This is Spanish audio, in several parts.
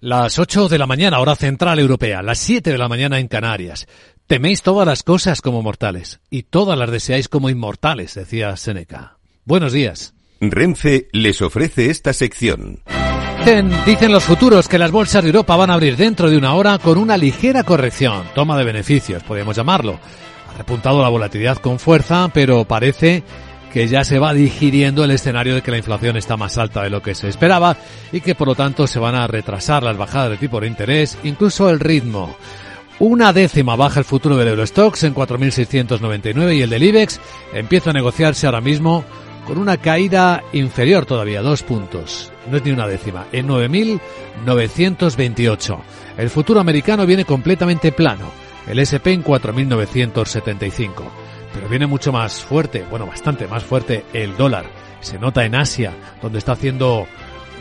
Las 8 de la mañana, hora central europea, las 7 de la mañana en Canarias. Teméis todas las cosas como mortales y todas las deseáis como inmortales, decía Seneca. Buenos días. Renfe les ofrece esta sección. Dicen, dicen los futuros que las bolsas de Europa van a abrir dentro de una hora con una ligera corrección, toma de beneficios, podríamos llamarlo. Ha repuntado la volatilidad con fuerza, pero parece que ya se va digiriendo el escenario de que la inflación está más alta de lo que se esperaba y que por lo tanto se van a retrasar las bajadas de tipo de interés, incluso el ritmo. Una décima baja el futuro del Eurostox en 4.699 y el del IBEX empieza a negociarse ahora mismo con una caída inferior todavía, dos puntos. No es ni una décima, en 9.928. El futuro americano viene completamente plano, el SP en 4.975 pero viene mucho más fuerte, bueno, bastante más fuerte el dólar. Se nota en Asia, donde está haciendo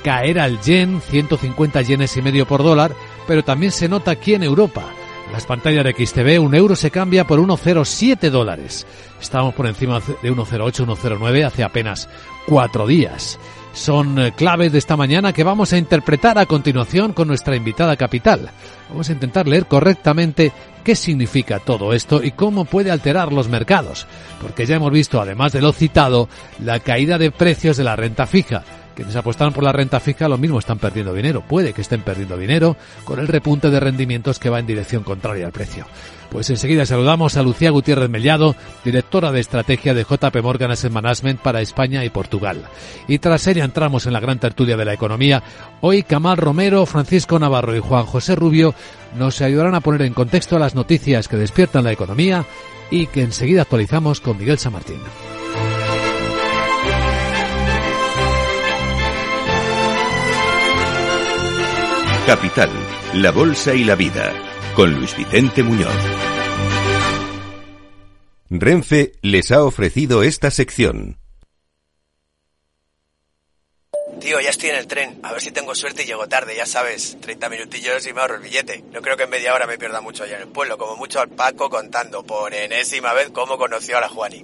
caer al yen 150 yenes y medio por dólar, pero también se nota aquí en Europa. En las pantallas de XTV un euro se cambia por 1,07 dólares. Estábamos por encima de 1,08, 1,09 hace apenas cuatro días. Son eh, claves de esta mañana que vamos a interpretar a continuación con nuestra invitada capital. Vamos a intentar leer correctamente qué significa todo esto y cómo puede alterar los mercados, porque ya hemos visto, además de lo citado, la caída de precios de la renta fija. Quienes apostaron por la renta fija lo mismo están perdiendo dinero, puede que estén perdiendo dinero con el repunte de rendimientos que va en dirección contraria al precio. Pues enseguida saludamos a Lucía Gutiérrez Mellado, directora de estrategia de JP Morgan Asset Management para España y Portugal. Y tras ella entramos en la gran tertulia de la economía. Hoy Camal Romero, Francisco Navarro y Juan José Rubio nos ayudarán a poner en contexto las noticias que despiertan la economía y que enseguida actualizamos con Miguel San Martín. Capital, la Bolsa y la Vida, con Luis Vicente Muñoz. Renfe les ha ofrecido esta sección. Tío, ya estoy en el tren. A ver si tengo suerte y llego tarde, ya sabes. 30 minutillos y me ahorro el billete. No creo que en media hora me pierda mucho allá en el pueblo. Como mucho al Paco contando por enésima vez cómo conoció a la Juani.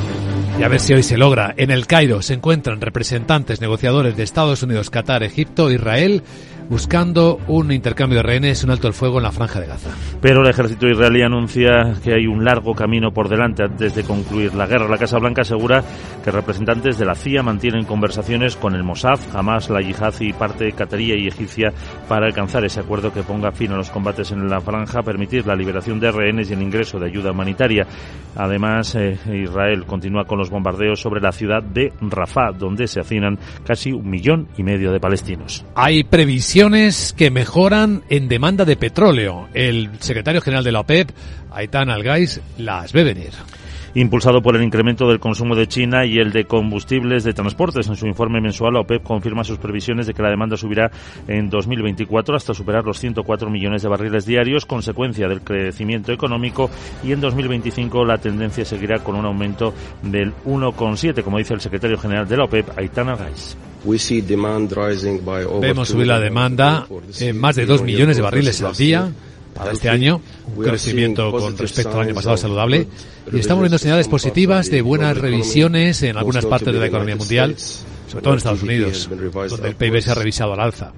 Y a ver si hoy se logra. En el Cairo se encuentran representantes negociadores de Estados Unidos, Qatar, Egipto, Israel, buscando un intercambio de rehenes, un alto el fuego en la franja de Gaza. Pero el ejército israelí anuncia que hay un largo camino por delante antes de concluir la guerra. La Casa Blanca asegura que representantes de la CIA mantienen conversaciones con el Mossad, Hamas, la Yihad y parte cataría y egipcia para alcanzar ese acuerdo que ponga fin a los combates en la franja, permitir la liberación de rehenes y el ingreso de ayuda humanitaria. Además, eh, Israel continúa con los bombardeos sobre la ciudad de Rafah, donde se hacinan casi un millón y medio de palestinos. Hay previsión que mejoran en demanda de petróleo. El secretario general de la OPEP, Aitan Algais, las ve venir impulsado por el incremento del consumo de China y el de combustibles de transportes. En su informe mensual, la OPEP confirma sus previsiones de que la demanda subirá en 2024 hasta superar los 104 millones de barriles diarios, consecuencia del crecimiento económico, y en 2025 la tendencia seguirá con un aumento del 1,7, como dice el secretario general de la OPEP, Aitan Algais. Vemos subir la demanda en más de 2 millones de barriles al día para este año, un crecimiento con respecto al año pasado saludable. Y estamos viendo señales positivas de buenas revisiones en algunas partes de la economía mundial, sobre todo en Estados Unidos, donde el PIB se ha revisado al alza.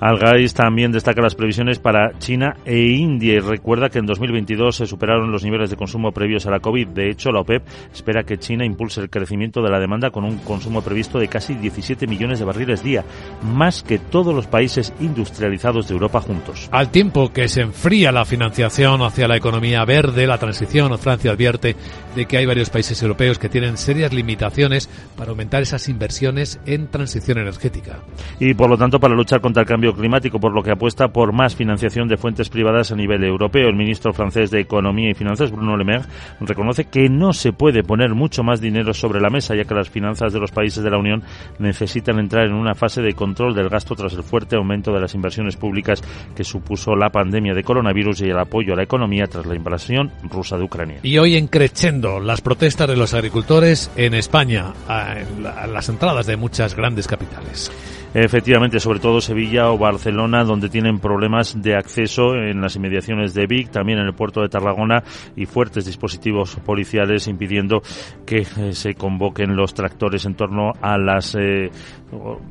Algais también destaca las previsiones para China e India y recuerda que en 2022 se superaron los niveles de consumo previos a la COVID. De hecho, la OPEP espera que China impulse el crecimiento de la demanda con un consumo previsto de casi 17 millones de barriles día, más que todos los países industrializados de Europa juntos. Al tiempo que se enfría la financiación hacia la economía verde, la transición, Francia advierte de que hay varios países europeos que tienen serias limitaciones para aumentar esas inversiones en transición energética. Y por lo tanto, para luchar contra el cambio climático, por lo que apuesta por más financiación de fuentes privadas a nivel europeo. El ministro francés de Economía y Finanzas, Bruno Le Maire, reconoce que no se puede poner mucho más dinero sobre la mesa, ya que las finanzas de los países de la Unión necesitan entrar en una fase de control del gasto tras el fuerte aumento de las inversiones públicas que supuso la pandemia de coronavirus y el apoyo a la economía tras la invasión rusa de Ucrania. Y hoy encrechendo las protestas de los agricultores en España, a las entradas de muchas grandes capitales. Efectivamente, sobre todo Sevilla o Barcelona, donde tienen problemas de acceso en las inmediaciones de Vic, también en el puerto de Tarragona y fuertes dispositivos policiales impidiendo que eh, se convoquen los tractores en torno a las eh,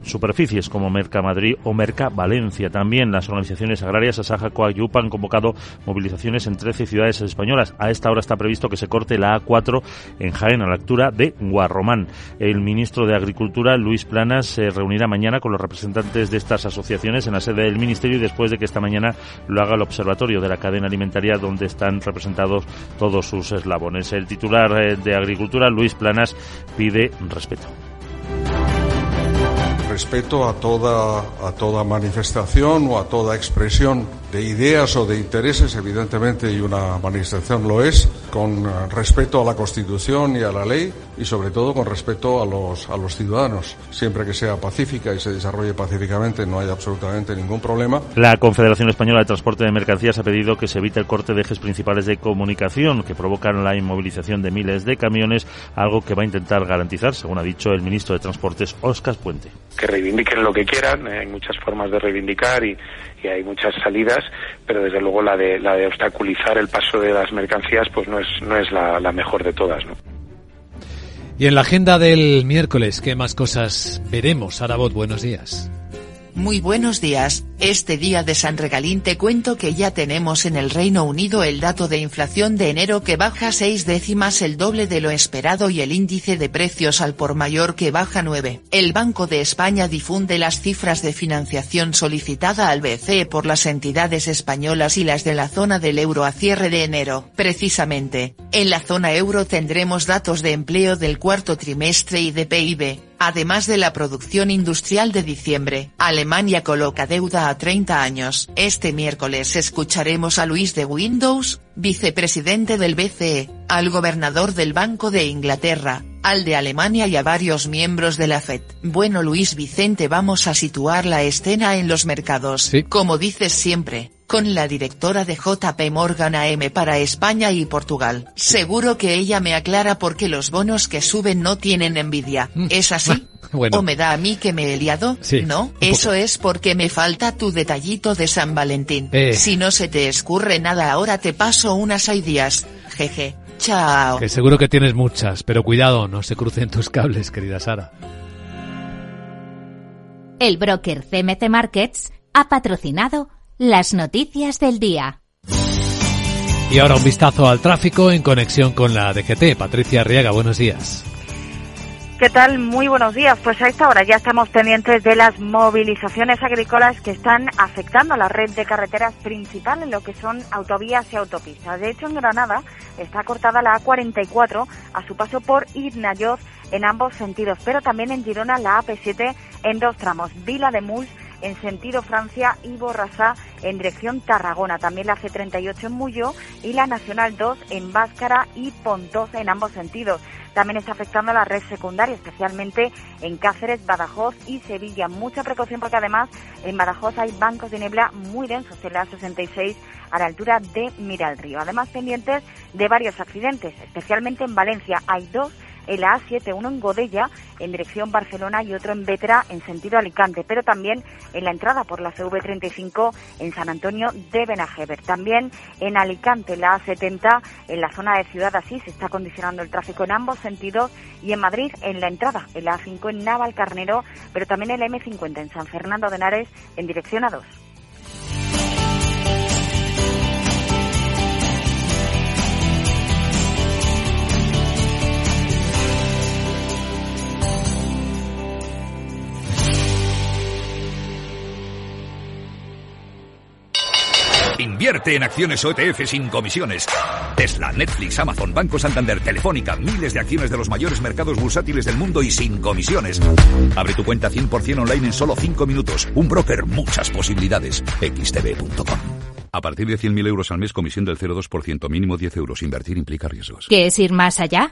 superficies como Merca Madrid o Merca Valencia. También las organizaciones agrarias Asaja Coayup han convocado movilizaciones en 13 ciudades españolas. A esta hora está previsto que se corte la A4 en Jaén a la altura de Guarromán. El ministro de Agricultura, Luis Planas, se reunirá mañana con los representantes de estas asociaciones en la sede del Ministerio y después de que esta mañana lo haga el Observatorio de la Cadena Alimentaria donde están representados todos sus eslabones. El titular eh, de Agricultura, Luis Planas, pide respeto respeto a toda, a toda manifestación o a toda expresión de ideas o de intereses, evidentemente, y una manifestación lo es, con respeto a la Constitución y a la ley y sobre todo con respeto a los, a los ciudadanos. Siempre que sea pacífica y se desarrolle pacíficamente no hay absolutamente ningún problema. La Confederación Española de Transporte de Mercancías ha pedido que se evite el corte de ejes principales de comunicación que provocan la inmovilización de miles de camiones, algo que va a intentar garantizar, según ha dicho el ministro de Transportes, Óscar Puente. Que reivindiquen lo que quieran, hay muchas formas de reivindicar y, y hay muchas salidas, pero desde luego la de, la de obstaculizar el paso de las mercancías pues no es, no es la, la mejor de todas. ¿no? Y en la agenda del miércoles, ¿qué más cosas veremos? Arabot, buenos días. Muy buenos días, este día de San Regalín te cuento que ya tenemos en el Reino Unido el dato de inflación de enero que baja seis décimas el doble de lo esperado y el índice de precios al por mayor que baja 9. El Banco de España difunde las cifras de financiación solicitada al BCE por las entidades españolas y las de la zona del euro a cierre de enero. Precisamente, en la zona euro tendremos datos de empleo del cuarto trimestre y de PIB, además de la producción industrial de diciembre. Alemania coloca deuda a 30 años. Este miércoles escucharemos a Luis de Windows, vicepresidente del BCE, al gobernador del Banco de Inglaterra, al de Alemania y a varios miembros de la FED. Bueno Luis Vicente vamos a situar la escena en los mercados. Como dices siempre, con la directora de JP Morgan AM para España y Portugal. Seguro que ella me aclara por qué los bonos que suben no tienen envidia. Mm. ¿Es así? ¿O me da a mí que me he liado? no, eso es porque me falta tu detallito de San Valentín. Eh. Si no se te escurre nada ahora te paso unas ideas. Jeje. Chao. Que seguro que tienes muchas, pero cuidado, no se crucen tus cables, querida Sara. El broker CMC Markets ha patrocinado las noticias del día. Y ahora un vistazo al tráfico en conexión con la DGT. Patricia Arriaga, buenos días. ¿Qué tal? Muy buenos días. Pues a esta hora ya estamos pendientes de las movilizaciones agrícolas que están afectando a la red de carreteras principal en lo que son autovías y autopistas. De hecho, en Granada está cortada la A44 a su paso por Irnayoz en ambos sentidos, pero también en Girona la AP7 en dos tramos, Vila de Muls en sentido Francia y Borrasá en dirección Tarragona. También la C38 en Muyo y la Nacional 2 en Báscara y Pontos en ambos sentidos. También está afectando a la red secundaria, especialmente en Cáceres, Badajoz y Sevilla. Mucha precaución porque además en Badajoz hay bancos de niebla muy densos en la 66 a la altura de Miralrío. Además pendientes de varios accidentes, especialmente en Valencia. Hay dos en la A7, uno en Godella en dirección Barcelona y otro en Vetra en sentido Alicante, pero también en la entrada por la CV35 en San Antonio de Benajever. También en Alicante, la A70 en la zona de Ciudad Asís se está condicionando el tráfico en ambos sentidos y en Madrid en la entrada, en la A5 en Navalcarnero, pero también en la M50 en San Fernando de Henares en dirección a 2. Invierte en acciones o ETF sin comisiones. Tesla, Netflix, Amazon, Banco Santander, Telefónica, miles de acciones de los mayores mercados bursátiles del mundo y sin comisiones. Abre tu cuenta 100% online en solo 5 minutos. Un broker, muchas posibilidades. xtb.com. A partir de 100.000 euros al mes, comisión del 0,2%, mínimo 10 euros. Invertir implica riesgos. ¿Qué es ir más allá?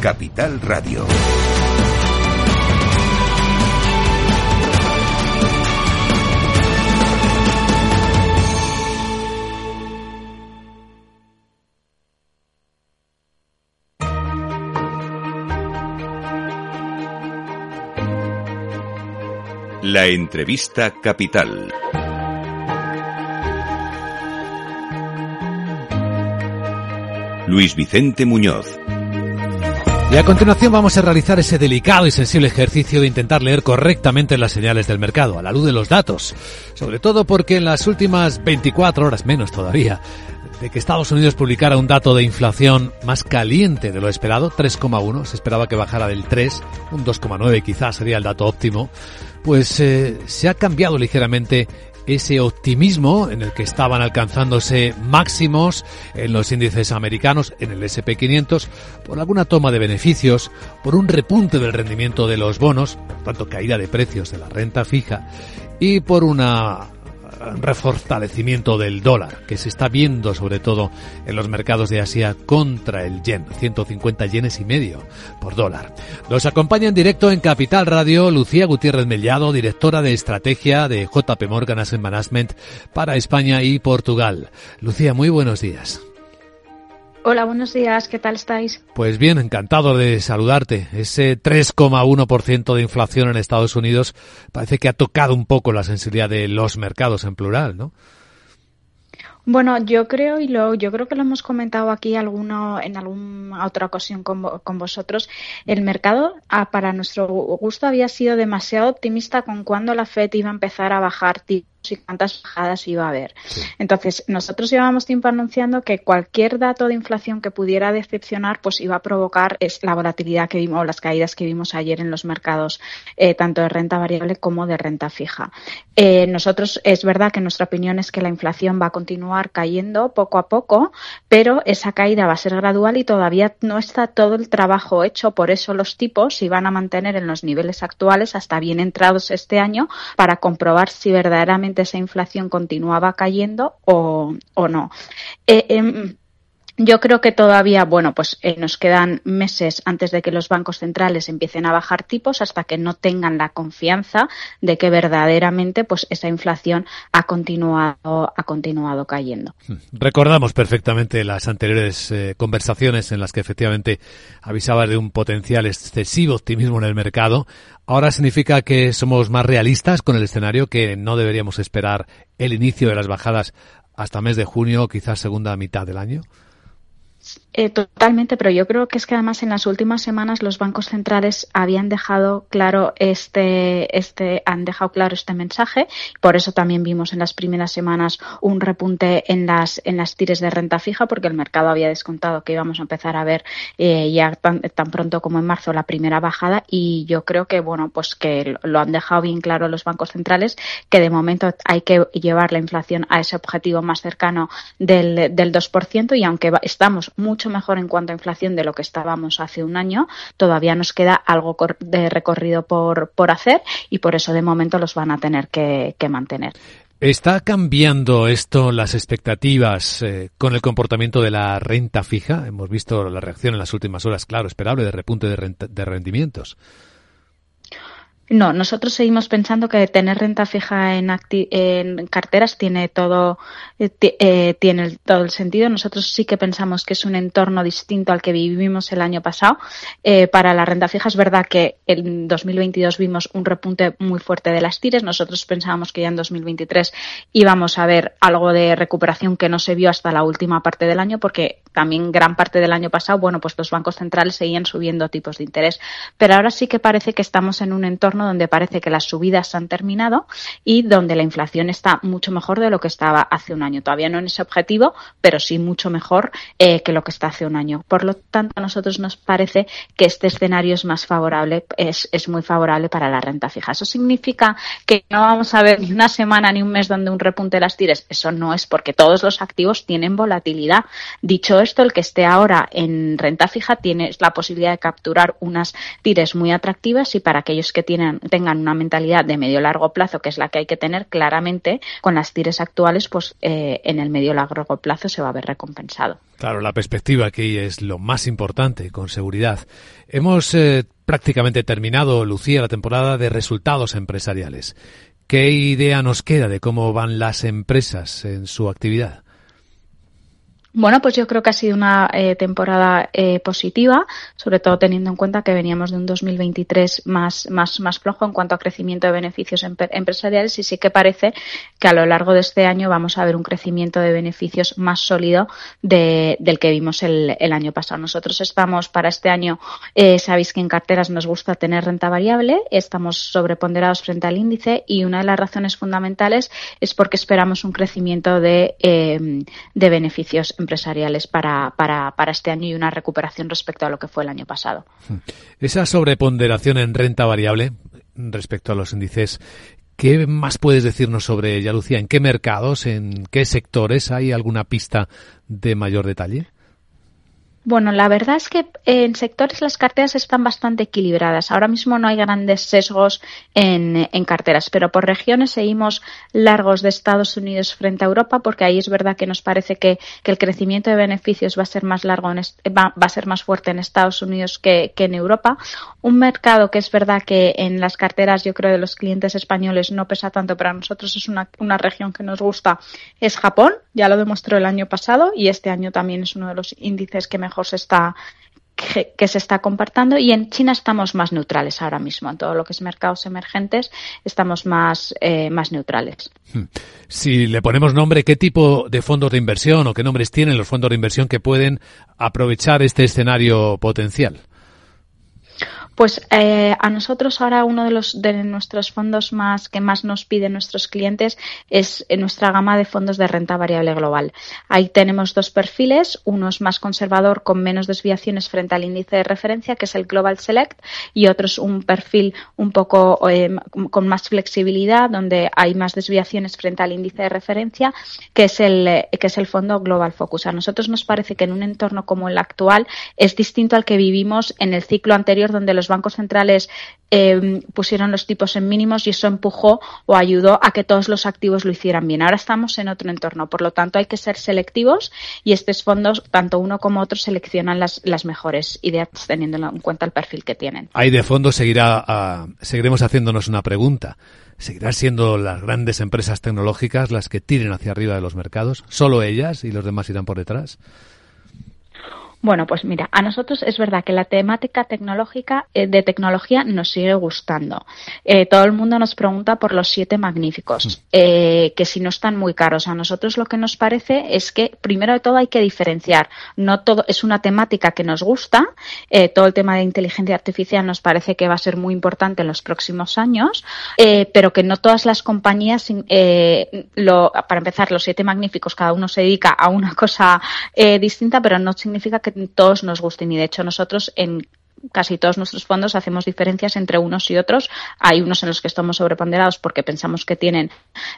Capital Radio. La entrevista capital. Luis Vicente Muñoz. Y a continuación vamos a realizar ese delicado y sensible ejercicio de intentar leer correctamente las señales del mercado, a la luz de los datos. Sobre todo porque en las últimas 24 horas, menos todavía, de que Estados Unidos publicara un dato de inflación más caliente de lo esperado, 3,1, se esperaba que bajara del 3, un 2,9 quizás sería el dato óptimo, pues eh, se ha cambiado ligeramente ese optimismo en el que estaban alcanzándose máximos en los índices americanos, en el SP500, por alguna toma de beneficios, por un repunte del rendimiento de los bonos, por tanto caída de precios de la renta fija, y por una refortalecimiento del dólar, que se está viendo sobre todo en los mercados de Asia contra el yen, 150 yenes y medio por dólar. Nos acompaña en directo en Capital Radio Lucía Gutiérrez Mellado, directora de estrategia de JP Morgan Asset Management para España y Portugal. Lucía, muy buenos días. Hola, buenos días, ¿qué tal estáis? Pues bien, encantado de saludarte. Ese 3,1% de inflación en Estados Unidos parece que ha tocado un poco la sensibilidad de los mercados en plural, ¿no? Bueno, yo creo y lo, yo creo que lo hemos comentado aquí alguno en alguna otra ocasión con, con vosotros. El mercado, ah, para nuestro gusto, había sido demasiado optimista con cuando la Fed iba a empezar a bajar tipos y cuántas bajadas iba a haber. Entonces, nosotros llevamos tiempo anunciando que cualquier dato de inflación que pudiera decepcionar, pues iba a provocar es la volatilidad que vimos, o las caídas que vimos ayer en los mercados, eh, tanto de renta variable como de renta fija. Eh, nosotros, es verdad que nuestra opinión es que la inflación va a continuar cayendo poco a poco, pero esa caída va a ser gradual y todavía no está todo el trabajo hecho, por eso los tipos se van a mantener en los niveles actuales hasta bien entrados este año para comprobar si verdaderamente esa inflación continuaba cayendo o, o no. Eh, em, yo creo que todavía, bueno, pues eh, nos quedan meses antes de que los bancos centrales empiecen a bajar tipos hasta que no tengan la confianza de que verdaderamente, pues esa inflación ha continuado, ha continuado cayendo. Hmm. Recordamos perfectamente las anteriores eh, conversaciones en las que efectivamente avisabas de un potencial excesivo optimismo en el mercado. Ahora significa que somos más realistas con el escenario, que no deberíamos esperar el inicio de las bajadas hasta mes de junio, quizás segunda mitad del año. Eh, totalmente, pero yo creo que es que además en las últimas semanas los bancos centrales habían dejado claro este, este, han dejado claro este mensaje. Por eso también vimos en las primeras semanas un repunte en las, en las tires de renta fija, porque el mercado había descontado que íbamos a empezar a ver eh, ya tan, tan, pronto como en marzo la primera bajada. Y yo creo que, bueno, pues que lo han dejado bien claro los bancos centrales, que de momento hay que llevar la inflación a ese objetivo más cercano del, del 2%. Y aunque estamos mucho mejor en cuanto a inflación de lo que estábamos hace un año. Todavía nos queda algo de recorrido por, por hacer y por eso de momento los van a tener que, mantener. ¿Está cambiando esto las expectativas eh, con el comportamiento de la renta fija? Hemos visto la reacción en las últimas horas, claro, esperable de repunte de, de rendimientos. No, nosotros seguimos pensando que tener renta fija en, carteras tiene todo eh, eh, tiene todo el sentido. Nosotros sí que pensamos que es un entorno distinto al que vivimos el año pasado. Eh, para la renta fija es verdad que en 2022 vimos un repunte muy fuerte de las tires. Nosotros pensábamos que ya en 2023 íbamos a ver algo de recuperación que no se vio hasta la última parte del año porque también gran parte del año pasado, bueno, pues los bancos centrales seguían subiendo tipos de interés. Pero ahora sí que parece que estamos en un entorno donde parece que las subidas han terminado y donde la inflación está mucho mejor de lo que estaba hace un año. Todavía no en ese objetivo, pero sí mucho mejor eh, que lo que está hace un año. Por lo tanto, a nosotros nos parece que este escenario es más favorable, es, es muy favorable para la renta fija. Eso significa que no vamos a ver ni una semana ni un mes donde un repunte las tires. Eso no es porque todos los activos tienen volatilidad. Dicho esto, el que esté ahora en renta fija tiene la posibilidad de capturar unas tires muy atractivas y para aquellos que tienen tengan, una mentalidad de medio largo plazo, que es la que hay que tener claramente, con las tires actuales, pues eh, en el medio largo plazo se va a ver recompensado. Claro, la perspectiva aquí es lo más importante, con seguridad. Hemos eh, prácticamente terminado, Lucía, la temporada de resultados empresariales. ¿Qué idea nos queda de cómo van las empresas en su actividad? Bueno, pues yo creo que ha sido una eh, temporada eh, positiva, sobre todo teniendo en cuenta que veníamos de un 2023 más, más, más flojo en cuanto a crecimiento de beneficios empresariales y sí que parece que a lo largo de este año vamos a ver un crecimiento de beneficios más sólido de, del que vimos el, año pasado. Nosotros estamos para este año, eh, sabéis que en carteras nos gusta tener renta variable, estamos sobreponderados frente al índice y una de las razones fundamentales es porque esperamos un crecimiento de, eh, de beneficios para, para, para este año y una recuperación respecto a lo que fue el año pasado. Esa sobreponderación en renta variable respecto a los índices, ¿Qué más puedes decirnos sobre ella, Lucía? ¿En qué mercados, en qué sectores hay alguna pista de mayor detalle? Bueno, la verdad es que en sectores las carteras están bastante equilibradas. Ahora mismo no hay grandes sesgos en, carteras, pero por regiones seguimos largos de Estados Unidos frente a Europa, porque ahí es verdad que nos parece que, el crecimiento de beneficios va a ser más largo, va, a ser más fuerte en Estados Unidos que, en Europa. Un mercado que es verdad que en las carteras, yo creo, de los clientes españoles no pesa tanto, para nosotros es una región que nos gusta, es Japón. Ya lo demostró el año pasado y este año también es uno de los índices que mejor se está que, se está compartiendo y en China estamos más neutrales ahora mismo. En todo lo que es mercados emergentes estamos más, eh, más neutrales. Hmm. Si le ponemos nombre, ¿qué tipo de fondos de inversión o qué nombres tienen los fondos de inversión que pueden aprovechar este escenario potencial? Pues eh, a nosotros ahora uno de los de nuestros fondos más que más nos piden nuestros clientes es nuestra gama de fondos de renta variable global. Ahí tenemos dos perfiles, uno es más conservador con menos desviaciones frente al índice de referencia que es el Global Select y otro es un perfil un poco eh, con más flexibilidad donde hay más desviaciones frente al índice de referencia que es el eh, que es el fondo Global Focus. A nosotros nos parece que en un entorno como el actual es distinto al que vivimos en el ciclo anterior donde los bancos centrales eh, pusieron los tipos en mínimos y eso empujó o ayudó a que todos los activos lo hicieran bien. Ahora estamos en otro entorno, por lo tanto hay que ser selectivos y estos fondos, tanto uno como otro, seleccionan las, las mejores ideas teniendo en cuenta el perfil que tienen. Ahí de fondo seguirá, uh, seguiremos haciéndonos una pregunta. ¿Seguirán siendo las grandes empresas tecnológicas las que tiren hacia arriba de los mercados? ¿Solo ellas y los demás irán por detrás? Bueno, pues mira, a nosotros es verdad que la temática tecnológica eh, de tecnología nos sigue gustando. Eh, todo el mundo nos pregunta por los siete magníficos, eh, que si no están muy caros. A nosotros lo que nos parece es que primero de todo hay que diferenciar. No todo es una temática que nos gusta. todo el tema de inteligencia artificial nos parece que va a ser muy importante en los próximos años, pero que no todas las compañías, lo, para empezar, los siete magníficos, cada uno se dedica a una cosa distinta, pero no significa que todos nos gusten y de hecho nosotros en casi todos nuestros fondos hacemos diferencias entre unos y otros. Hay unos en los que estamos sobreponderados porque pensamos que tienen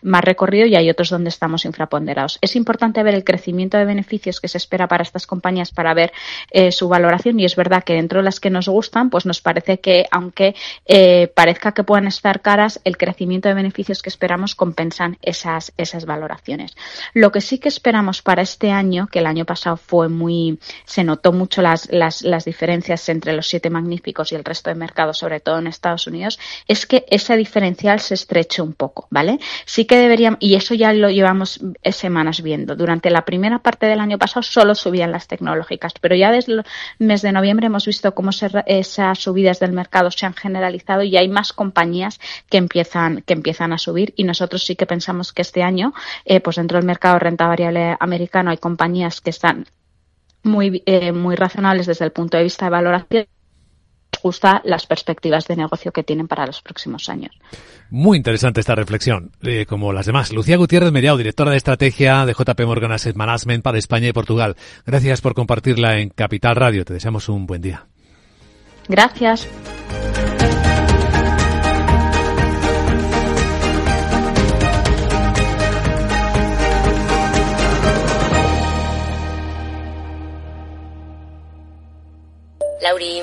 más recorrido y hay otros donde estamos infraponderados. Es importante ver el crecimiento de beneficios que se espera para estas compañías para ver eh, su valoración y es verdad que dentro de las que nos gustan, pues nos parece que aunque eh, parezca que puedan estar caras, el crecimiento de beneficios que esperamos compensan esas, esas valoraciones. Lo que sí que esperamos para este año, que el año pasado fue muy, se notó mucho las, las, las diferencias entre los magníficos y el resto de mercados, sobre todo en Estados Unidos, es que ese diferencial se estreche un poco, ¿vale? Sí que deberíamos, y eso ya lo llevamos semanas viendo. Durante la primera parte del año pasado solo subían las tecnológicas, pero ya desde el mes de noviembre hemos visto cómo esas subidas del mercado se han generalizado y hay más compañías que empiezan, que empiezan a subir y nosotros sí que pensamos que este año, eh, pues dentro del mercado de renta variable americano hay compañías que están muy, eh, muy razonables desde el punto de vista de valoración gusta las perspectivas de negocio que tienen para los próximos años. Muy interesante esta reflexión, eh, como las demás. Lucía Gutiérrez Mediao, directora de estrategia de JP Morgan Asset Management para España y Portugal. Gracias por compartirla en Capital Radio. Te deseamos un buen día. Gracias. Lauri,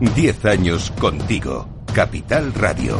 10 años contigo, Capital Radio.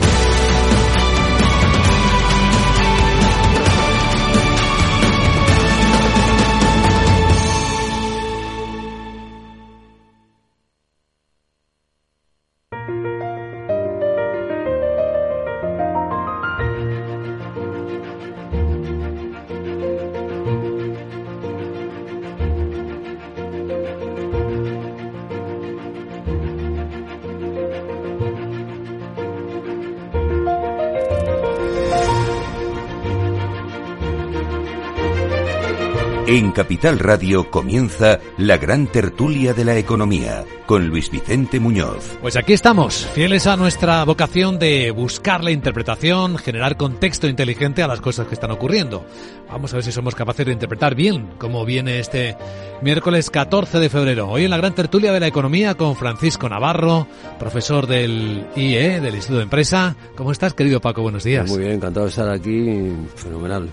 En Capital Radio comienza la gran tertulia de la economía con Luis Vicente Muñoz. Pues aquí estamos, fieles a nuestra vocación de buscar la interpretación, generar contexto inteligente a las cosas que están ocurriendo. Vamos a ver si somos capaces de interpretar bien cómo viene este miércoles 14 de febrero. Hoy en la gran tertulia de la economía con Francisco Navarro, profesor del IE, del Instituto de Empresa. ¿Cómo estás, querido Paco? Buenos días. Muy bien, encantado de estar aquí. Fenomenal.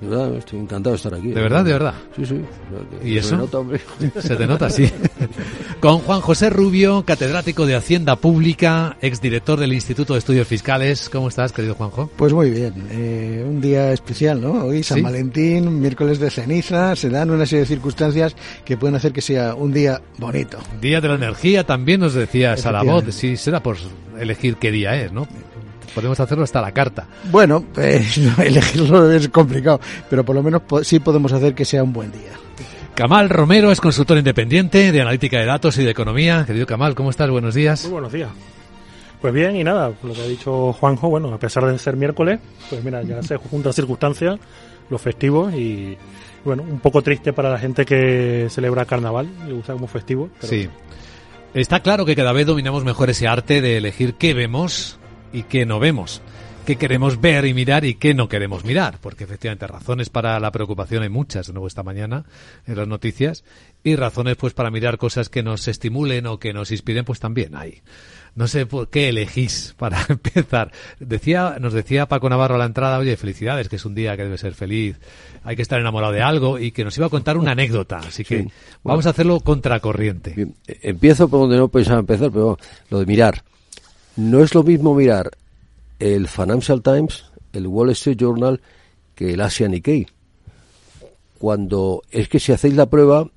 fenomenal. estoy encantado de estar aquí. ¿De verdad, de verdad? Sí, sí. ¿Y eso? Se nota, hombre. Se te nota, sí. con Juan José Rubio, catedrático de Hacienda Pública, exdirector del Instituto de Estudios Fiscales. ¿Cómo estás, querido Juanjo? Pues muy bien. Eh, un día especial, ¿no? Hoy San Valentín, miércoles de ceniza, se dan una serie de circunstancias que pueden hacer que sea un día bonito. Día de la energía, también nos decías a la voz. Sí, será por elegir qué día es, ¿no? podemos hacerlo hasta la carta. Bueno, pues, elegirlo es complicado, pero por lo menos sí podemos hacer que sea un buen día. Kamal Romero es consultor independiente de analítica de datos y de economía. Querido Kamal, ¿cómo estás? Buenos días. Muy buenos días. Pues bien, y nada, lo que ha dicho Juanjo, bueno, a pesar de ser miércoles, pues mira, ya se juntan circunstancias, los festivos y, bueno, un poco triste para la gente que celebra carnaval y usa como festivo. Sí. Está claro que cada vez dominamos mejor ese arte de elegir qué vemos y qué no vemos qué queremos ver y mirar y qué no queremos mirar, porque efectivamente razones para la preocupación hay muchas, de nuevo esta mañana en las noticias, y razones pues para mirar cosas que nos estimulen o que nos inspiren pues también hay. No sé por qué elegís para empezar. Decía, nos decía Paco Navarro a la entrada, oye, felicidades, que es un día que debe ser feliz, hay que estar enamorado de algo y que nos iba a contar una anécdota, así que vamos a hacerlo contracorriente. E-, empiezo por donde no pensaba empezar, pero lo de mirar. No es lo mismo mirar el Financial Times, el Wall Street Journal, que el Asia Nikkei. Cuando es que si hacéis la prueba,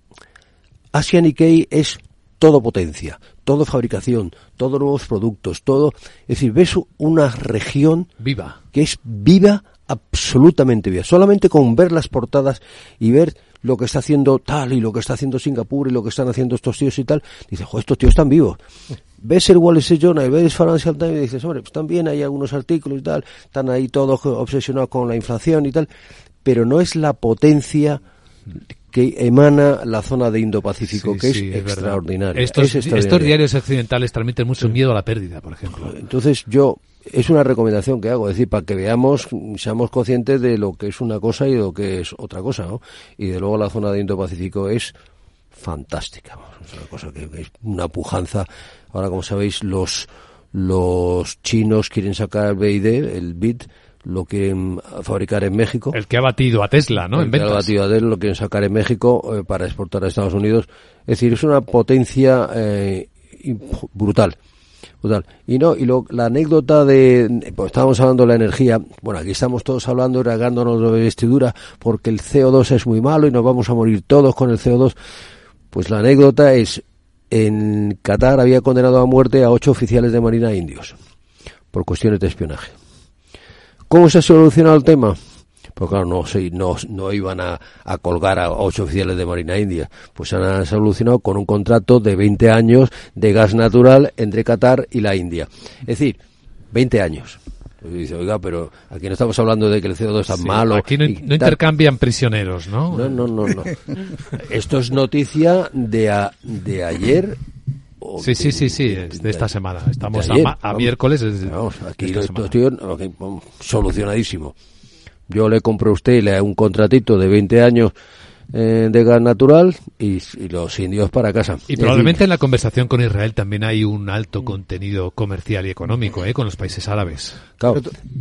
Asia Nikkei es todo potencia, todo fabricación, todos nuevos productos, todo. Es decir, ves una región viva, que es viva absolutamente bien. Solamente con ver las portadas y ver lo que está haciendo tal y lo que está haciendo Singapur y lo que están haciendo estos tíos y tal, dices, estos tíos están vivos. Ves el Wall Street Journal, ves Financial Times y dices, hombre, pues también hay algunos artículos y tal, están ahí todos obsesionados con la inflación y tal, pero no es la potencia que emana la zona de Indo-Pacífico, que es, extraordinaria. Estos, estos diarios occidentales transmiten mucho miedo a la pérdida, por ejemplo. Entonces yo, es una recomendación que hago, es decir, para que veamos, seamos conscientes de lo que es una cosa y de lo que es otra cosa, ¿no? Y de luego la zona de Indo-Pacífico es fantástica, es una cosa que es una pujanza. Ahora, como sabéis, los los chinos quieren sacar el BID, el BID, lo quieren fabricar en México. El que ha batido a Tesla, ¿no? El que ha batido a Tesla lo quieren sacar en México eh, para exportar a Estados Unidos. Es decir, es una potencia eh, brutal. Brutal. Y no, y lo, la anécdota de, pues estábamos hablando de la energía, bueno, aquí estamos todos hablando, regándonos de vestidura, porque el CO2 es muy malo y nos vamos a morir todos con el CO2. Pues la anécdota es, en Qatar había condenado a muerte a ocho oficiales de Marina indios, por cuestiones de espionaje. ¿Cómo se ha solucionado el tema? Pues claro, no, no, no iban a, colgar a ocho oficiales de Marina India. Pues se han solucionado con un contrato de 20 años de gas natural entre Qatar y la India. Es decir, 20 años. Pues dice, oiga, pero aquí no estamos hablando de que el CO2 es tan malo. Aquí no, intercambian prisioneros, ¿no? No, no, no. no. Esto es noticia de, de ayer Sí, sí, sí, sí, de, esta semana. Estamos a, miércoles. vamos, aquí solucionadísimo. Yo le compro a usted un contratito de 20 años eh, de gas natural y, los indios para casa. Y probablemente en la conversación con Israel también hay un alto contenido comercial y económico ¿eh? con los países árabes.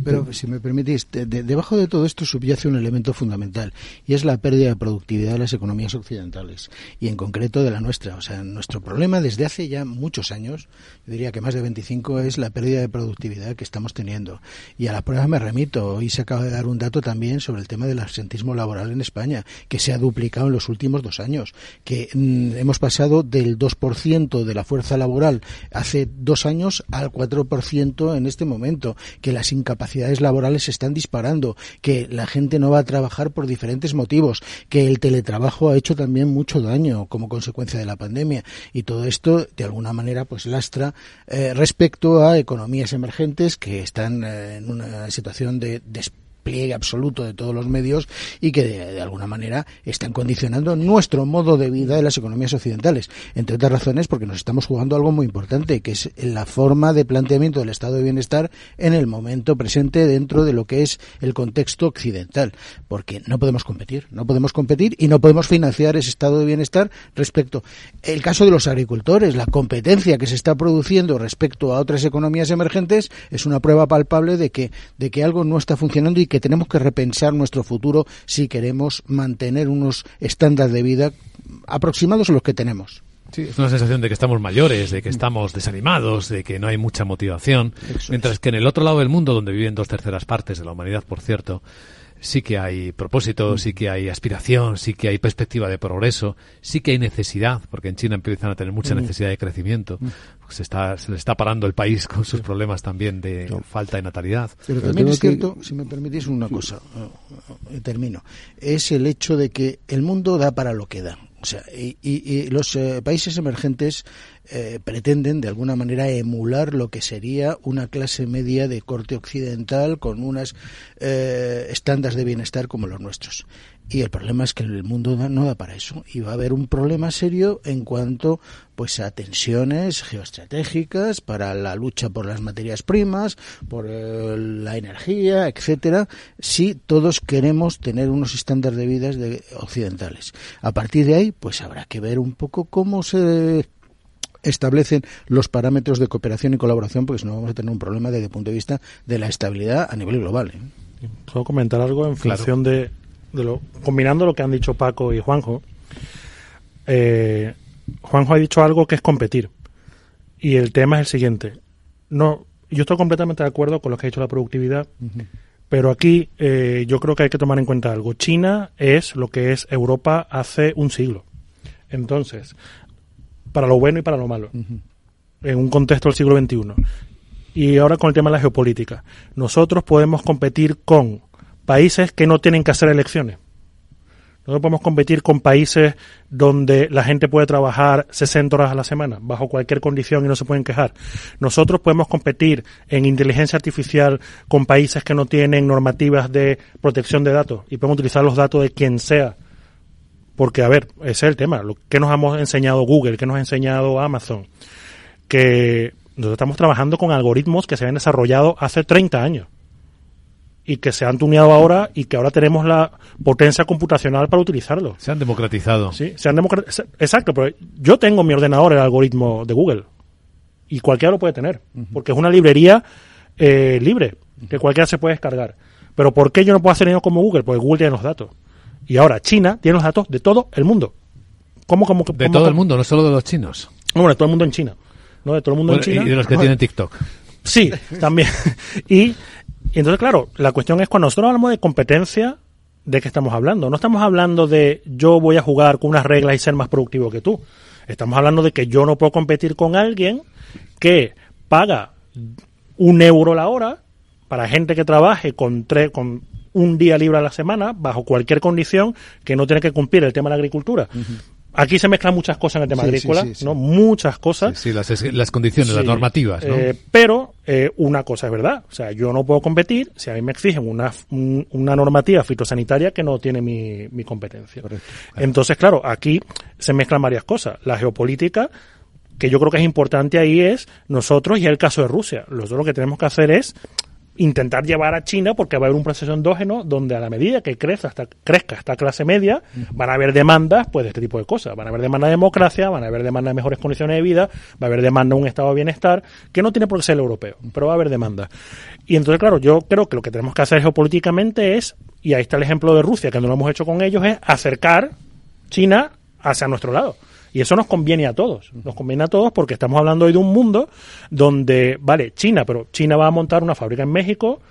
Pero, si me permitís, debajo de todo esto subyace un elemento fundamental y es la pérdida de productividad de las economías occidentales y en concreto de la nuestra. O sea, nuestro problema desde hace ya muchos años, yo diría que más de 25, es la pérdida de productividad que estamos teniendo. Y a la prueba me remito. Hoy se acaba de dar un dato también sobre el tema del absentismo laboral en España, que se ha duplicado en los últimos dos años, que mm, hemos pasado del 2% de la fuerza laboral hace dos años al 4% en este momento, que las incapacidades laborales se están disparando, que la gente no va a trabajar por diferentes motivos, que el teletrabajo ha hecho también mucho daño como consecuencia de la pandemia. Y todo esto de alguna manera pues lastra eh, respecto a economías emergentes que están eh, en una situación de, de pliegue absoluto de todos los medios y que de, alguna manera están condicionando nuestro modo de vida de las economías occidentales. Entre otras razones porque nos estamos jugando algo muy importante, que es la forma de planteamiento del estado de bienestar en el momento presente dentro de lo que es el contexto occidental. Porque no podemos competir, no podemos competir y no podemos financiar ese estado de bienestar respecto. El caso de los agricultores, la competencia que se está produciendo respecto a otras economías emergentes es una prueba palpable de que, de que algo no está funcionando y que tenemos que repensar nuestro futuro si queremos mantener unos estándares de vida aproximados a los que tenemos. Sí, es una sensación de que estamos mayores, de que estamos desanimados, de que no hay mucha motivación, mientras que en el otro lado del mundo, donde viven dos terceras partes de la humanidad, por cierto, sí que hay propósito, sí que hay aspiración, sí que hay perspectiva de progreso, sí que hay necesidad, porque en China empiezan a tener mucha necesidad de crecimiento. Se, está, se le está parando el país con sus problemas también de falta de natalidad. Pero también es cierto, si me permitís una cosa, eh, termino, es el hecho de que el mundo da para lo que da. O sea, y, los eh, países emergentes eh, pretenden de alguna manera emular lo que sería una clase media de corte occidental con unas eh, estándares de bienestar como los nuestros. Y el problema es que el mundo no da para eso y va a haber un problema serio en cuanto pues a tensiones geoestratégicas para la lucha por las materias primas, por eh, la energía, etcétera, si todos queremos tener unos estándares de vida de, occidentales. A partir de ahí, pues habrá que ver un poco cómo se establecen los parámetros de cooperación y colaboración, porque si no vamos a tener un problema desde el punto de vista de la estabilidad a nivel global. ¿eh? Puedo comentar algo en función de combinando lo que han dicho Paco y Juanjo, eh, Juanjo ha dicho algo que es competir. Y el tema es el siguiente. No, yo estoy completamente de acuerdo con lo que ha dicho la productividad, pero aquí eh, yo creo que hay que tomar en cuenta algo. China es lo que es Europa hace un siglo. Entonces, para lo bueno y para lo malo, en un contexto del siglo XXI. Y ahora con el tema de la geopolítica. Nosotros podemos competir con países que no tienen que hacer elecciones. No podemos competir con países donde la gente puede trabajar 60 horas a la semana, bajo cualquier condición y no se pueden quejar. Nosotros podemos competir en inteligencia artificial con países que no tienen normativas de protección de datos y podemos utilizar los datos de quien sea. Porque, a ver, ese es el tema. Lo que nos hemos enseñado Google, que nos ha enseñado Amazon, que nosotros estamos trabajando con algoritmos que se habían desarrollado hace 30 años y que se han tuneado ahora y que ahora tenemos la potencia computacional para utilizarlo. Se han democratizado. Sí, se han democratizado. Exacto, pero yo tengo en mi ordenador el algoritmo de Google y cualquiera lo puede tener, porque es una librería eh, libre que cualquiera se puede descargar. Pero ¿por qué yo no puedo hacer eso como Google? Porque Google tiene los datos. Y ahora China tiene los datos de todo el mundo. ¿Cómo, cómo, de todo el mundo, no solo de los chinos. Bueno, de todo el mundo en China. ¿no? De todo el mundo en China. Y de los que tienen TikTok. Sí, también. y y entonces, claro, la cuestión es cuando nosotros hablamos de competencia, ¿de qué estamos hablando? No estamos hablando de yo voy a jugar con unas reglas y ser más productivo que tú. Estamos hablando de que yo no puedo competir con alguien que paga un euro la hora para gente que trabaje con, tres, con un día libre a la semana, bajo cualquier condición, que no tiene que cumplir el tema de la agricultura. Aquí se mezclan muchas cosas en el tema agrícola, ¿no? Muchas cosas. Sí, las, las, condiciones, las normativas, ¿no? Eh, pero eh, una cosa es verdad, o sea, yo no puedo competir si a mí me exigen una, una normativa fitosanitaria que no tiene mi, mi competencia. Entonces, claro, aquí se mezclan varias cosas. La geopolítica, que yo creo que es importante ahí es nosotros y el caso de Rusia. Nosotros lo que tenemos que hacer es intentar llevar a China porque va a haber un proceso endógeno donde a la medida que crezca esta, crezca esta clase media van a haber demandas pues de este tipo de cosas. Van a haber demanda de democracia van a haber demanda de mejores condiciones de vida va a haber demanda de un estado de bienestar que no tiene por qué ser el europeo pero va a haber demanda. Y entonces claro yo creo que lo que tenemos que hacer geopolíticamente es y ahí está el ejemplo de Rusia que no lo hemos hecho con ellos es acercar China hacia nuestro lado y eso nos conviene a todos. Nos conviene a todos porque estamos hablando hoy de un mundo donde, vale, China, pero China va a montar una fábrica en México,